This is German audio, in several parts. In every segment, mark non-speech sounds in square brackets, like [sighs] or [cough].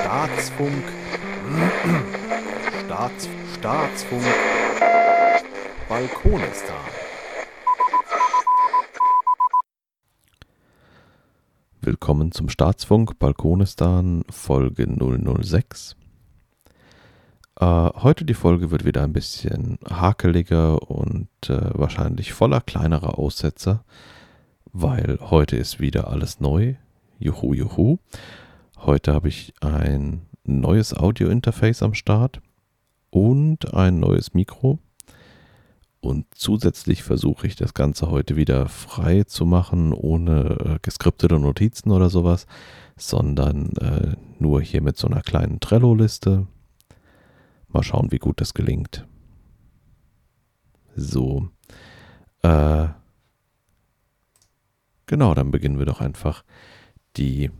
Staatsfunk. Staats, Staatsfunk. Balkonistan. Willkommen zum Staatsfunk Balkonistan Folge 006. Äh, heute die Folge wird wieder ein bisschen hakeliger und äh, wahrscheinlich voller kleinerer Aussetzer, weil heute ist wieder alles neu. Juhu, juhu. Heute habe ich ein neues Audio-Interface am Start und ein neues Mikro. Und zusätzlich versuche ich das Ganze heute wieder frei zu machen, ohne äh, geskriptete Notizen oder sowas, sondern äh, nur hier mit so einer kleinen Trello-Liste Mal schauen, wie gut das gelingt. So. Äh, genau, dann beginnen wir doch einfach die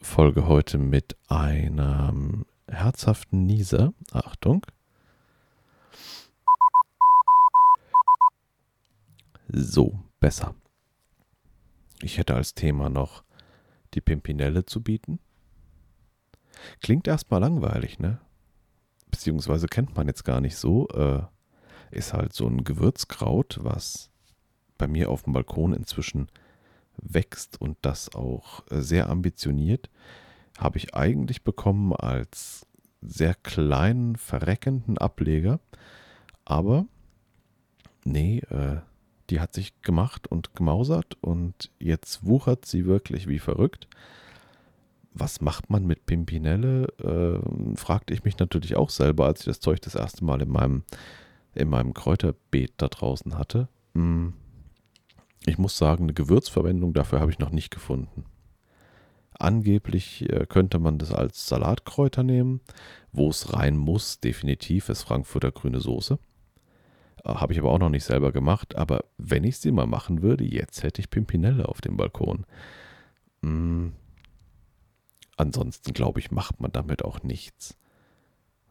Folge heute mit einem herzhaften Nieser. Achtung. So, besser. Ich hätte als Thema noch die Pimpinelle zu bieten. Klingt erstmal langweilig, ne? beziehungsweise kennt man jetzt gar nicht so, äh, ist halt so ein Gewürzkraut, was bei mir auf dem Balkon inzwischen wächst und das auch äh, sehr ambitioniert, habe ich eigentlich bekommen als sehr kleinen, verreckenden Ableger. Aber nee, äh, die hat sich gemacht und gemausert und jetzt wuchert sie wirklich wie verrückt was macht man mit Pimpinelle? Äh, fragte ich mich natürlich auch selber, als ich das Zeug das erste Mal in meinem, in meinem Kräuterbeet da draußen hatte. Hm. Ich muss sagen, eine Gewürzverwendung dafür habe ich noch nicht gefunden. Angeblich äh, könnte man das als Salatkräuter nehmen. Wo es rein muss, definitiv, ist Frankfurter grüne Soße. Äh, habe ich aber auch noch nicht selber gemacht. Aber wenn ich sie mal machen würde, jetzt hätte ich Pimpinelle auf dem Balkon. Hm ansonsten glaube ich, macht man damit auch nichts.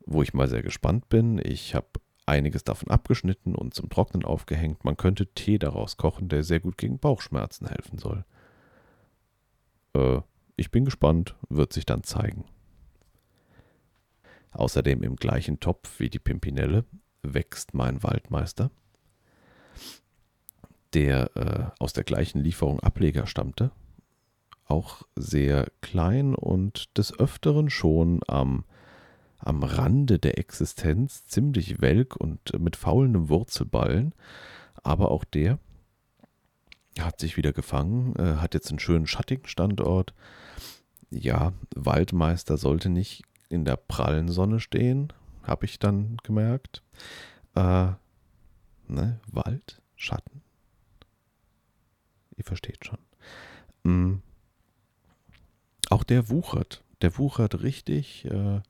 Wo ich mal sehr gespannt bin, ich habe einiges davon abgeschnitten und zum Trocknen aufgehängt. Man könnte Tee daraus kochen, der sehr gut gegen Bauchschmerzen helfen soll. Äh, ich bin gespannt, wird sich dann zeigen. Außerdem im gleichen Topf wie die Pimpinelle wächst mein Waldmeister, der äh, aus der gleichen Lieferung Ableger stammte auch sehr klein und des Öfteren schon am, am Rande der Existenz, ziemlich welk und mit faulendem Wurzelballen. Aber auch der hat sich wieder gefangen, äh, hat jetzt einen schönen schattigen Standort. Ja, Waldmeister sollte nicht in der prallen Sonne stehen, habe ich dann gemerkt. Äh, ne, Wald, Schatten. Ihr versteht schon. Mm auch der wuchert. Der wuchert richtig, äh,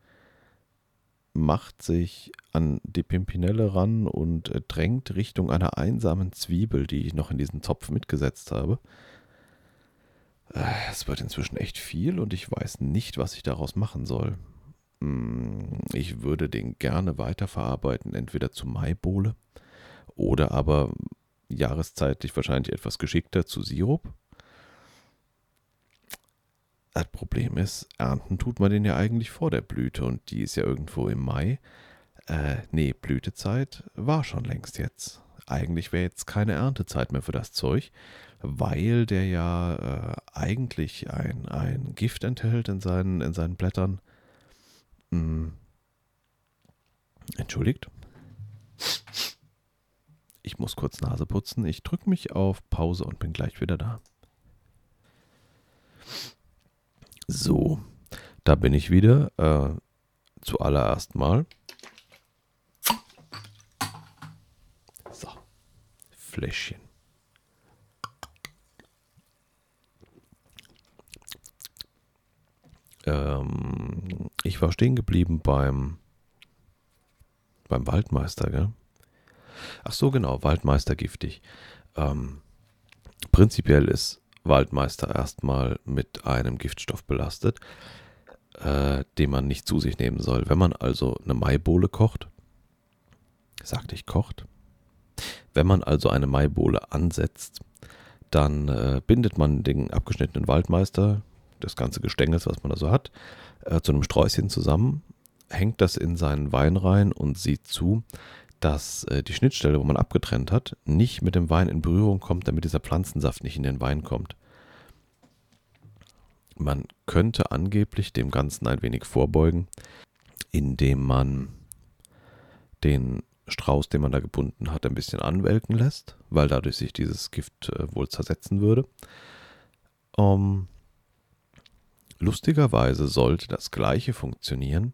macht sich an die Pimpinelle ran und äh, drängt Richtung einer einsamen Zwiebel, die ich noch in diesen Topf mitgesetzt habe. Äh, es wird inzwischen echt viel und ich weiß nicht, was ich daraus machen soll. Hm, ich würde den gerne weiterverarbeiten, entweder zu Maibohle oder aber jahreszeitlich wahrscheinlich etwas geschickter zu Sirup. Das Problem ist, ernten tut man den ja eigentlich vor der Blüte und die ist ja irgendwo im Mai. Äh, nee, Blütezeit war schon längst jetzt. Eigentlich wäre jetzt keine Erntezeit mehr für das Zeug, weil der ja äh, eigentlich ein, ein Gift enthält in seinen, in seinen Blättern. Hm. Entschuldigt. Ich muss kurz Nase putzen. Ich drücke mich auf Pause und bin gleich wieder da. So, da bin ich wieder. Äh, zuallererst mal. So, Fläschchen. Ähm, ich war stehen geblieben beim, beim Waldmeister, gell? Ach so, genau, Waldmeister giftig. Ähm, prinzipiell ist Waldmeister erstmal mit einem Giftstoff belastet, äh, den man nicht zu sich nehmen soll. Wenn man also eine Maibohle kocht, sagte ich kocht, wenn man also eine Maibohle ansetzt, Dann äh, bindet man den abgeschnittenen Waldmeister, das ganze Gestängel, was man da so hat, äh, zu einem Sträußchen zusammen, hängt das in seinen Wein rein und sieht zu, dass äh, die Schnittstelle, wo man abgetrennt hat, nicht mit dem Wein in Berührung kommt, damit dieser Pflanzensaft nicht in den Wein kommt. Man könnte angeblich dem Ganzen ein wenig vorbeugen, indem man den Strauß, den man da gebunden hat, ein bisschen anwelken lässt, weil dadurch sich dieses Gift äh, wohl zersetzen würde. Um, lustigerweise sollte das gleiche funktionieren,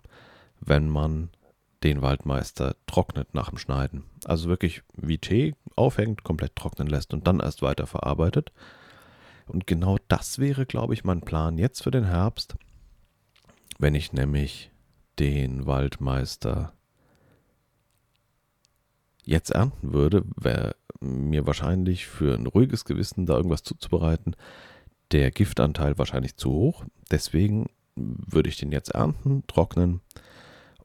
wenn man den Waldmeister trocknet nach dem Schneiden. Also wirklich wie Tee aufhängt, komplett trocknen lässt und dann erst weiter verarbeitet. Und genau das wäre, glaube ich, mein Plan jetzt für den Herbst, wenn ich nämlich den Waldmeister jetzt ernten würde, wäre mir wahrscheinlich für ein ruhiges Gewissen da irgendwas zuzubereiten, der Giftanteil wahrscheinlich zu hoch. Deswegen würde ich den jetzt ernten, trocknen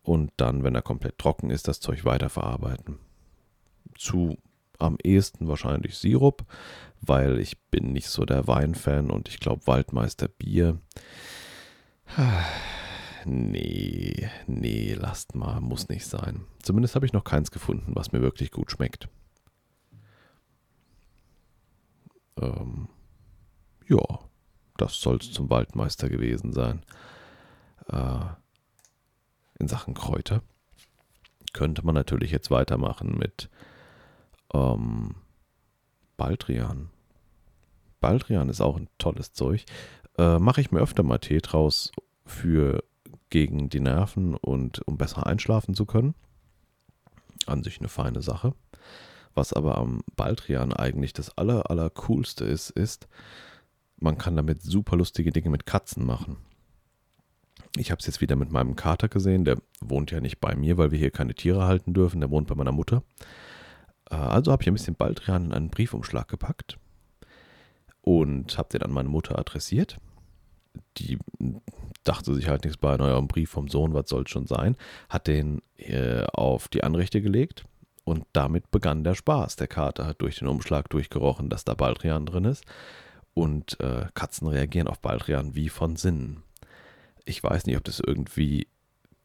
und dann, wenn er komplett trocken ist, das Zeug weiterverarbeiten. Zu am ehesten wahrscheinlich Sirup, weil ich bin nicht so der Weinfan und ich glaube Waldmeister Bier. [sighs] Nee, nee, lasst mal, muss nicht sein. Zumindest habe ich noch keins gefunden, was mir wirklich gut schmeckt. Ähm, ja, das soll es zum Waldmeister gewesen sein. Äh, in Sachen Kräuter könnte man natürlich jetzt weitermachen mit ähm, Baldrian. Baldrian ist auch ein tolles Zeug. Äh, Mache ich mir öfter mal Tee draus für gegen die Nerven und um besser einschlafen zu können. An sich eine feine Sache. Was aber am Baldrian eigentlich das aller, aller coolste ist, ist, man kann damit super lustige Dinge mit Katzen machen. Ich habe es jetzt wieder mit meinem Kater gesehen, der wohnt ja nicht bei mir, weil wir hier keine Tiere halten dürfen, der wohnt bei meiner Mutter. Äh, also habe ich ein bisschen Baldrian in einen Briefumschlag gepackt und habe den an meine Mutter adressiert. Die dachte sich halt nichts bei, naja, ein Brief vom Sohn, was soll schon sein, hat den äh, auf die Anrichte gelegt und damit begann der Spaß. Der Kater hat durch den Umschlag durchgerochen, dass da Baldrian drin ist und äh, Katzen reagieren auf Baldrian wie von Sinnen. Ich weiß nicht, ob das irgendwie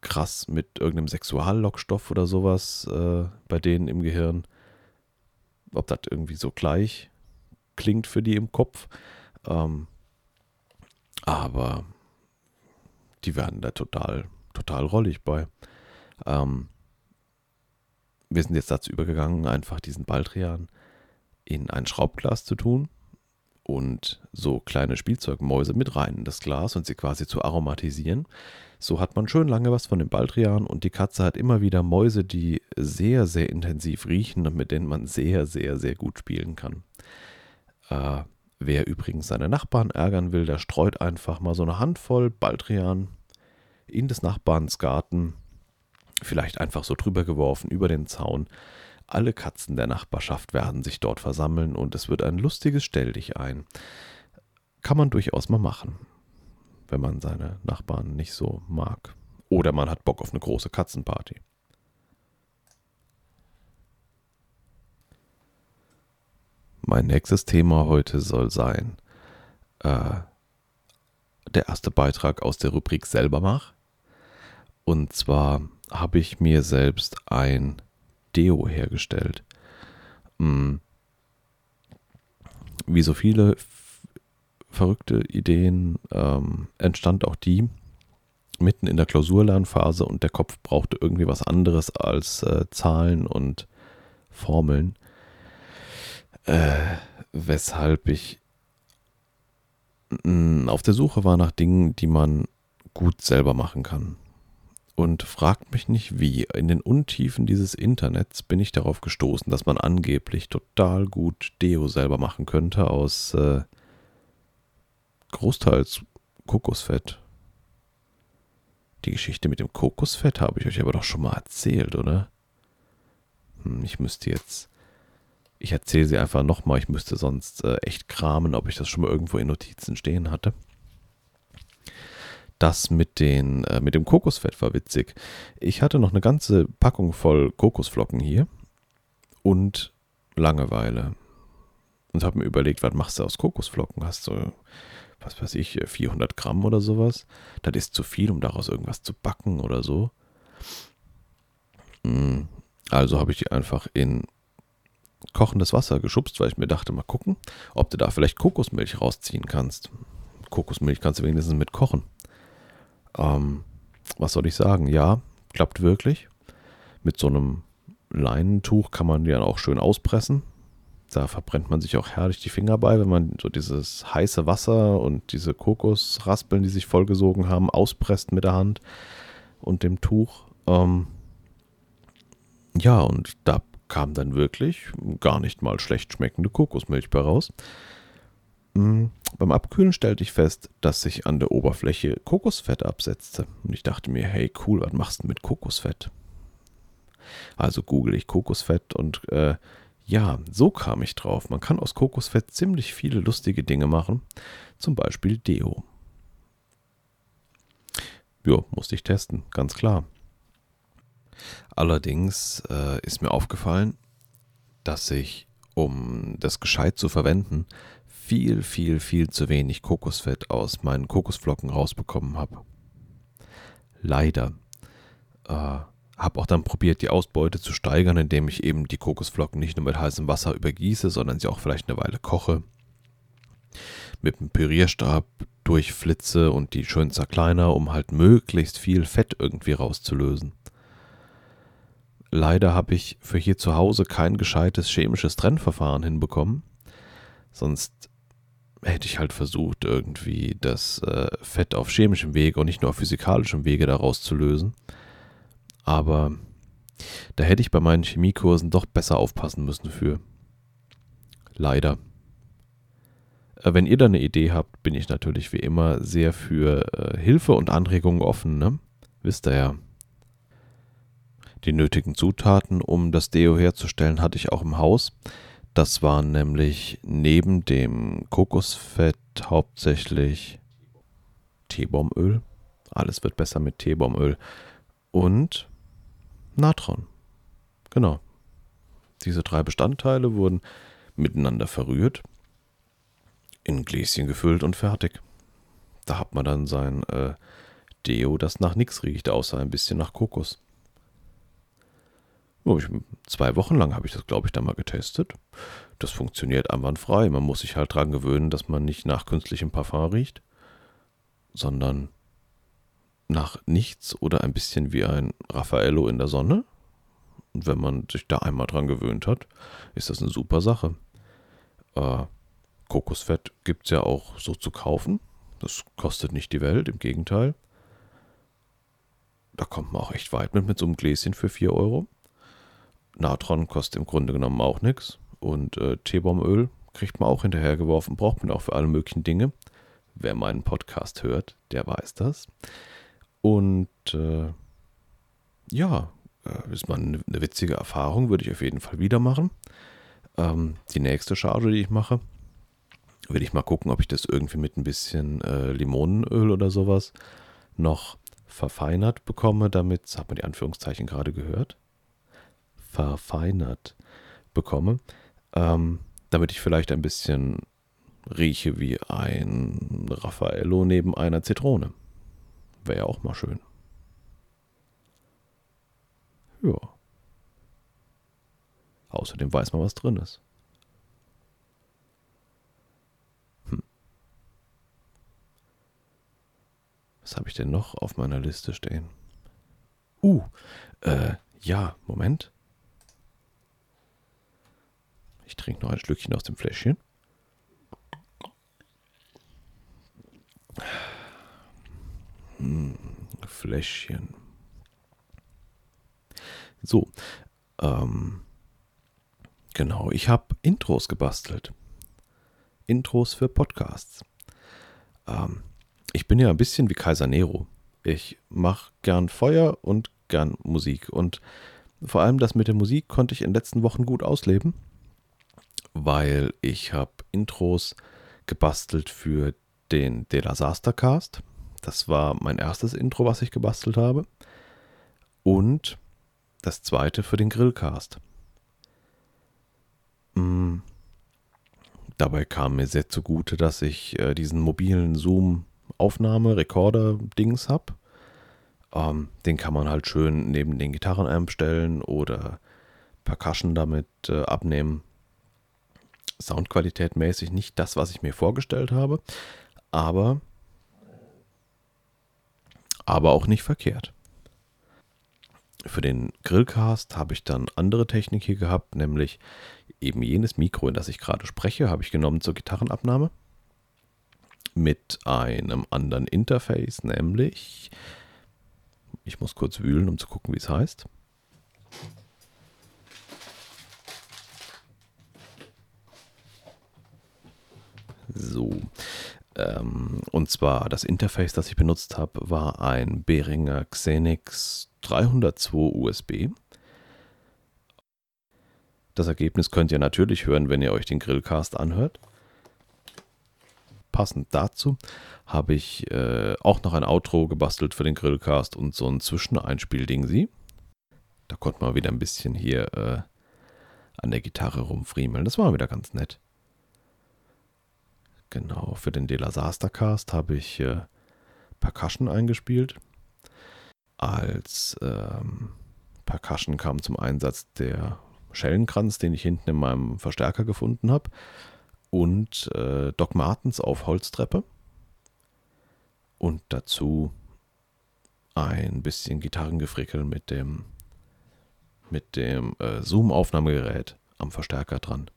krass mit irgendeinem Sexuallockstoff oder sowas äh, bei denen im Gehirn, ob das irgendwie so gleich klingt für die im Kopf. Ähm, aber die werden da total, total rollig bei. Ähm, wir sind jetzt dazu übergegangen, einfach diesen Baldrian in ein Schraubglas zu tun und so kleine Spielzeugmäuse mit rein in das Glas und sie quasi zu aromatisieren. So hat man schön lange was von dem Baldrian und die Katze hat immer wieder Mäuse, die sehr, sehr intensiv riechen und mit denen man sehr, sehr, sehr gut spielen kann. Äh, Wer übrigens seine Nachbarn ärgern will, der streut einfach mal so eine Handvoll Baldrian in des Nachbarns Garten, vielleicht einfach so drüber geworfen über den Zaun. Alle Katzen der Nachbarschaft werden sich dort versammeln und es wird ein lustiges Stell dich ein. Kann man durchaus mal machen, wenn man seine Nachbarn nicht so mag. Oder man hat Bock auf eine große Katzenparty. Mein nächstes Thema heute soll sein äh, der erste Beitrag aus der Rubrik selber mach. Und zwar habe ich mir selbst ein Deo hergestellt. Hm. Wie so viele verrückte Ideen ähm, entstand auch die mitten in der Klausurlernphase und der Kopf brauchte irgendwie was anderes als äh, Zahlen und Formeln äh, weshalb ich mm, auf der Suche war nach Dingen, die man gut selber machen kann. Und fragt mich nicht wie. In den Untiefen dieses Internets bin ich darauf gestoßen, dass man angeblich total gut Deo selber machen könnte aus äh, großteils Kokosfett. Die Geschichte mit dem Kokosfett habe ich euch aber doch schon mal erzählt, oder? Hm, ich müsste jetzt ich erzähle sie einfach nochmal. Ich müsste sonst äh, echt kramen, ob ich das schon mal irgendwo in Notizen stehen hatte. Das mit, den, äh, mit dem Kokosfett war witzig. Ich hatte noch eine ganze Packung voll Kokosflocken hier und Langeweile. und habe mir überlegt, was machst du aus Kokosflocken? Hast du, was weiß ich, 400 Gramm oder sowas? Das ist zu viel, um daraus irgendwas zu backen oder so. Hm, also habe ich die einfach in kochendes Wasser geschubst, weil ich mir dachte, mal gucken, ob du da vielleicht Kokosmilch rausziehen kannst. Kokosmilch kannst du wenigstens mit kochen. Ähm, was soll ich sagen? Ja, klappt wirklich. Mit so einem Leinentuch kann man die dann auch schön auspressen. Da verbrennt man sich auch herrlich die Finger bei, wenn man so dieses heiße Wasser und diese Kokosraspeln, die sich vollgesogen haben, auspresst mit der Hand und dem Tuch. Ähm, ja, und da kam dann wirklich gar nicht mal schlecht schmeckende Kokosmilch bei raus. Mhm. Beim Abkühlen stellte ich fest, dass sich an der Oberfläche Kokosfett absetzte. Und ich dachte mir, hey cool, was machst du mit Kokosfett? Also google ich Kokosfett und äh, ja, so kam ich drauf. Man kann aus Kokosfett ziemlich viele lustige Dinge machen. Zum Beispiel Deo. Ja, musste ich testen, ganz klar. Allerdings äh, ist mir aufgefallen, dass ich, um das gescheit zu verwenden, viel, viel, viel zu wenig Kokosfett aus meinen Kokosflocken rausbekommen habe. Leider. Äh, habe auch dann probiert, die Ausbeute zu steigern, indem ich eben die Kokosflocken nicht nur mit heißem Wasser übergieße, sondern sie auch vielleicht eine Weile koche. Mit dem Pürierstab durchflitze und die schön zerkleiner, um halt möglichst viel Fett irgendwie rauszulösen. Leider habe ich für hier zu Hause kein gescheites chemisches Trennverfahren hinbekommen. Sonst hätte ich halt versucht, irgendwie das äh, Fett auf chemischem Wege und nicht nur auf physikalischem Wege daraus zu lösen. Aber da hätte ich bei meinen Chemiekursen doch besser aufpassen müssen für. Leider. Äh, wenn ihr da eine Idee habt, bin ich natürlich wie immer sehr für äh, Hilfe und Anregungen offen, ne? Wisst ihr ja. Die nötigen Zutaten, um das Deo herzustellen, hatte ich auch im Haus. Das waren nämlich neben dem Kokosfett hauptsächlich Teebaumöl. Alles wird besser mit Teebaumöl. Und Natron. Genau. Diese drei Bestandteile wurden miteinander verrührt, in Gläschen gefüllt und fertig. Da hat man dann sein äh, Deo, das nach nichts riecht, außer ein bisschen nach Kokos. Zwei Wochen lang habe ich das, glaube ich, da mal getestet. Das funktioniert einwandfrei. Man muss sich halt daran gewöhnen, dass man nicht nach künstlichem Parfum riecht, sondern nach nichts oder ein bisschen wie ein Raffaello in der Sonne. Und wenn man sich da einmal dran gewöhnt hat, ist das eine super Sache. Äh, Kokosfett gibt es ja auch so zu kaufen. Das kostet nicht die Welt, im Gegenteil. Da kommt man auch echt weit mit, mit so einem Gläschen für 4 Euro. Natron kostet im Grunde genommen auch nichts. Und äh, Teebaumöl kriegt man auch hinterhergeworfen, braucht man auch für alle möglichen Dinge. Wer meinen Podcast hört, der weiß das. Und äh, ja, äh, ist mal eine, witzige Erfahrung, würde ich auf jeden Fall wieder machen. Ähm, die nächste Charge, die ich mache, will ich mal gucken, ob ich das irgendwie mit ein bisschen äh, Limonenöl oder sowas noch verfeinert bekomme, damit, hat man die Anführungszeichen gerade gehört, verfeinert bekomme, ähm, damit ich vielleicht ein bisschen rieche wie ein Raffaello neben einer Zitrone. Wäre ja auch mal schön. Ja. Außerdem weiß man, was drin ist. Hm. Was habe ich denn noch auf meiner Liste stehen? Uh, äh, ja, Moment. Ich trinke noch ein Stückchen aus dem Fläschchen. Hm, Fläschchen. So, ähm, genau, ich habe Intros gebastelt. Intros für Podcasts. Ähm, ich bin ja ein bisschen wie Kaiser Nero. Ich mache gern Feuer und gern Musik. Und vor allem das mit der Musik konnte ich in den letzten Wochen gut ausleben weil ich habe Intros gebastelt für den De La Cast. Das war mein erstes Intro, was ich gebastelt habe. Und das zweite für den Grillcast. Mm, Dabei kam mir sehr zugute, dass ich äh, diesen mobilen Zoom-Aufnahme-Rekorder-Dings habe. Ähm, den kann man halt schön neben den Gitarrenamp stellen oder Percussion damit äh, abnehmen. Soundqualität mäßig nicht das, was ich mir vorgestellt habe, aber, aber auch nicht verkehrt. Für den Grillcast habe ich dann andere Technik hier gehabt, nämlich eben jenes Mikro, in das ich gerade spreche, habe ich genommen zur Gitarrenabnahme mit einem anderen Interface, nämlich ich muss kurz wühlen, um zu gucken, wie es heißt. So. Ähm, und zwar das Interface, das ich benutzt habe, war ein Behringer Xenix 302 USB. Das Ergebnis könnt ihr natürlich hören, wenn ihr euch den Grillcast anhört. Passend dazu habe ich äh, auch noch ein Outro gebastelt für den Grillcast und so ein Zwischeneinspielding sie. Da konnte man wieder ein bisschen hier äh, an der Gitarre rumfriemeln. Das war wieder ganz nett. Genau, für den De La Cast habe ich äh, Percussion eingespielt. Als ähm, Percussion kam zum Einsatz der Schellenkranz, den ich hinten in meinem Verstärker gefunden habe. Und äh, Doc Martens auf Holztreppe. Und dazu ein bisschen Gitarrengefrickel mit dem, mit dem äh, Zoom-Aufnahmegerät am Verstärker dran.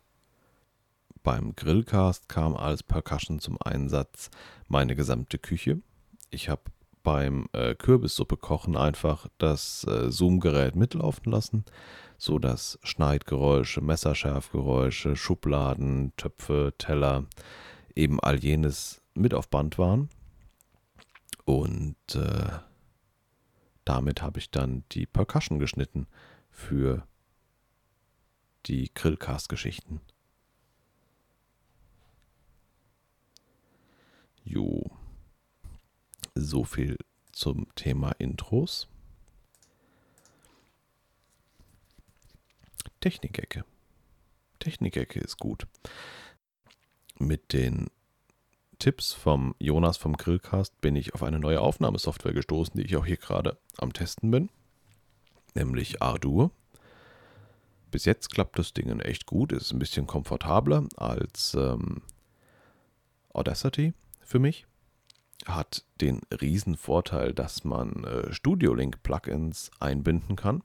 Beim Grillcast kam als Percussion zum Einsatz meine gesamte Küche. Ich habe beim äh, Kürbissuppe kochen einfach das äh, Zoom-Gerät mitlaufen lassen, sodass Schneidgeräusche, Messerschärfgeräusche, Schubladen, Töpfe, Teller, eben all jenes mit auf Band waren. Und äh, damit habe ich dann die Percussion geschnitten für die Grillcast-Geschichten. Jo. So viel zum Thema Intros. Technikecke. Technikecke ist gut. Mit den Tipps vom Jonas vom Grillcast bin ich auf eine neue Aufnahmesoftware gestoßen, die ich auch hier gerade am Testen bin, nämlich Ardour. Bis jetzt klappt das Ding echt gut, ist ein bisschen komfortabler als ähm, Audacity für mich. Hat den riesen Vorteil, dass man äh, Studio Link Plugins einbinden kann.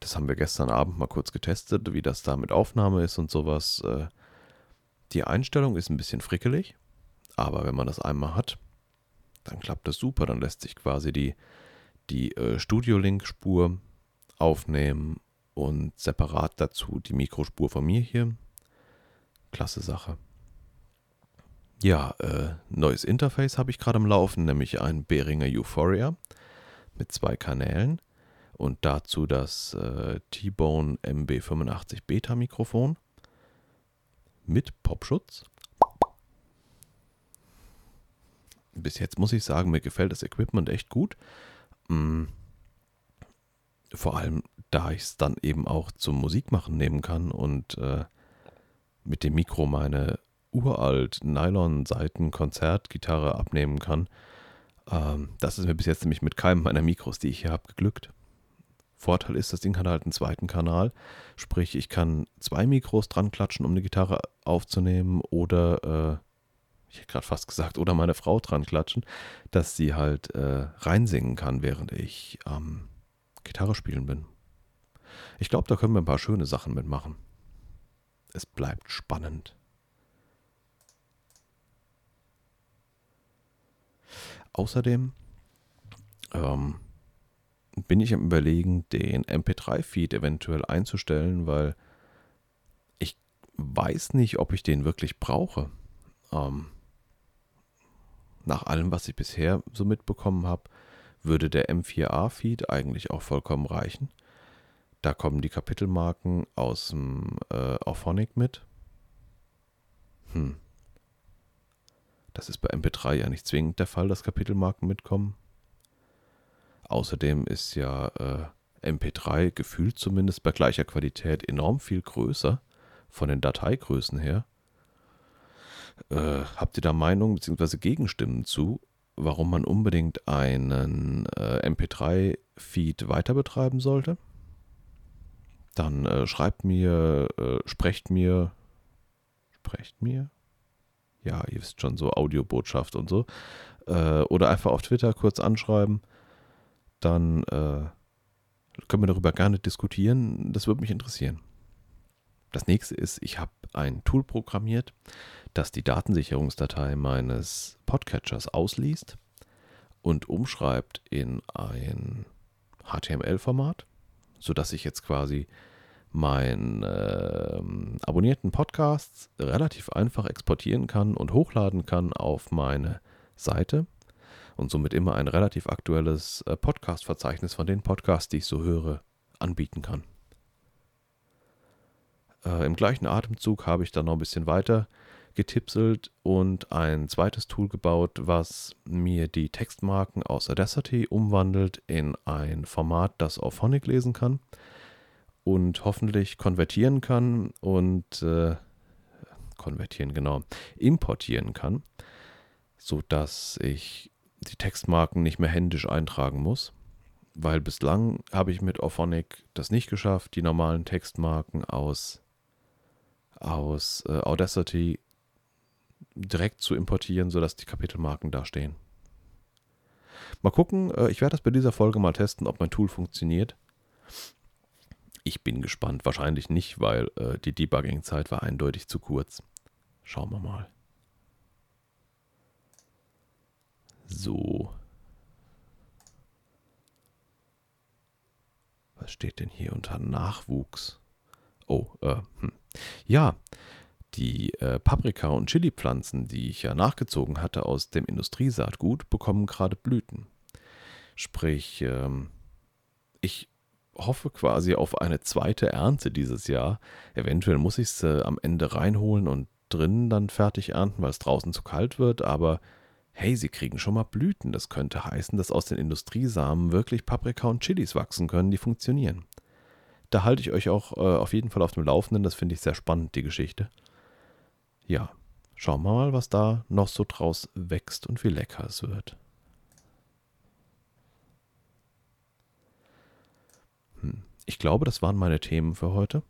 Das haben wir gestern Abend mal kurz getestet, wie das da mit Aufnahme ist und sowas. Äh, die Einstellung ist ein bisschen frickelig, aber wenn man das einmal hat, dann klappt das super. Dann lässt sich quasi die, die äh, Studio Link Spur aufnehmen und separat dazu die Mikrospur von mir hier. Klasse Sache. Ja, äh, neues Interface habe ich gerade am Laufen, nämlich ein Behringer Euphoria mit zwei Kanälen und dazu das äh, T-Bone MB85 Beta Mikrofon mit Popschutz. Bis jetzt muss ich sagen, mir gefällt das Equipment echt gut. Mm, vor allem, da ich es dann eben auch zum Musikmachen nehmen kann und äh, mit dem Mikro meine uralt Nylon-Seiten-Konzertgitarre abnehmen kann. Ähm, das ist mir bis jetzt nämlich mit keinem meiner Mikros, die ich hier habe, geglückt. Vorteil ist, das Ding hat halt einen zweiten Kanal. Sprich, ich kann zwei Mikros dran klatschen, um eine Gitarre aufzunehmen oder, äh, ich hätte gerade fast gesagt, oder meine Frau dran klatschen, dass sie halt äh, reinsingen kann, während ich ähm, Gitarre spielen bin. Ich glaube, da können wir ein paar schöne Sachen mitmachen. Es bleibt spannend. Außerdem ähm, bin ich am Überlegen, den MP3-Feed eventuell einzustellen, weil ich weiß nicht, ob ich den wirklich brauche. Ähm, nach allem, was ich bisher so mitbekommen habe, würde der M4A-Feed eigentlich auch vollkommen reichen. Da kommen die Kapitelmarken aus dem äh, Auphonic mit. Hm, das ist bei MP3 ja nicht zwingend der Fall, dass Kapitelmarken mitkommen. Außerdem ist ja äh, MP3 gefühlt zumindest bei gleicher Qualität enorm viel größer von den Dateigrößen her. Äh, habt ihr da Meinungen bzw. Gegenstimmen zu, warum man unbedingt einen äh, MP3-Feed weiter betreiben sollte? Dann äh, schreibt mir, äh, sprecht mir, sprecht mir? Ja, ihr wisst schon, so Audiobotschaft und so. Äh, oder einfach auf Twitter kurz anschreiben. Dann äh, können wir darüber gerne diskutieren. Das würde mich interessieren. Das nächste ist, ich habe ein Tool programmiert, das die Datensicherungsdatei meines Podcatchers ausliest und umschreibt in ein HTML-Format, sodass ich jetzt quasi meinen äh, abonnierten Podcasts relativ einfach exportieren kann und hochladen kann auf meine Seite und somit immer ein relativ aktuelles äh, Podcast-Verzeichnis von den Podcasts, die ich so höre, anbieten kann. Äh, Im gleichen Atemzug habe ich dann noch ein bisschen weiter getipselt und ein zweites Tool gebaut, was mir die Textmarken aus Audacity umwandelt in ein Format, das Auphonic lesen kann und hoffentlich konvertieren kann und äh, konvertieren, genau, importieren kann, sodass ich die Textmarken nicht mehr händisch eintragen muss. Weil bislang habe ich mit Auphonic das nicht geschafft, die normalen Textmarken aus aus äh, Audacity direkt zu importieren, sodass die Kapitelmarken da stehen. Mal gucken, äh, ich werde das bei dieser Folge mal testen, ob mein Tool funktioniert. Ich bin gespannt, wahrscheinlich nicht, weil äh, die Debugging-Zeit war eindeutig zu kurz. Schauen wir mal. So. Was steht denn hier unter Nachwuchs? Oh, äh, hm. Ja, die äh, Paprika- und Chili-Pflanzen, die ich ja nachgezogen hatte aus dem Industriesaatgut, bekommen gerade Blüten. Sprich, ähm, ich hoffe quasi auf eine zweite Ernte dieses Jahr. Eventuell muss ich es äh, am Ende reinholen und drinnen dann fertig ernten, weil es draußen zu kalt wird, aber hey, sie kriegen schon mal Blüten. Das könnte heißen, dass aus den Industriesamen wirklich Paprika und Chilis wachsen können, die funktionieren. Da halte ich euch auch äh, auf jeden Fall auf dem Laufenden. Das finde ich sehr spannend, die Geschichte. Ja, schauen wir mal, was da noch so draus wächst und wie lecker es wird. Ich glaube, das waren meine Themen für heute.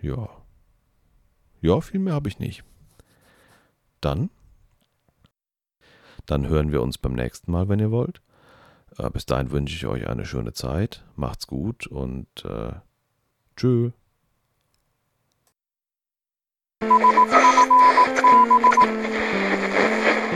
Ja. Ja, viel mehr habe ich nicht. Dann. Dann hören wir uns beim nächsten Mal, wenn ihr wollt. Äh, bis dahin wünsche ich euch eine schöne Zeit. Macht's gut und äh, tschö. [laughs]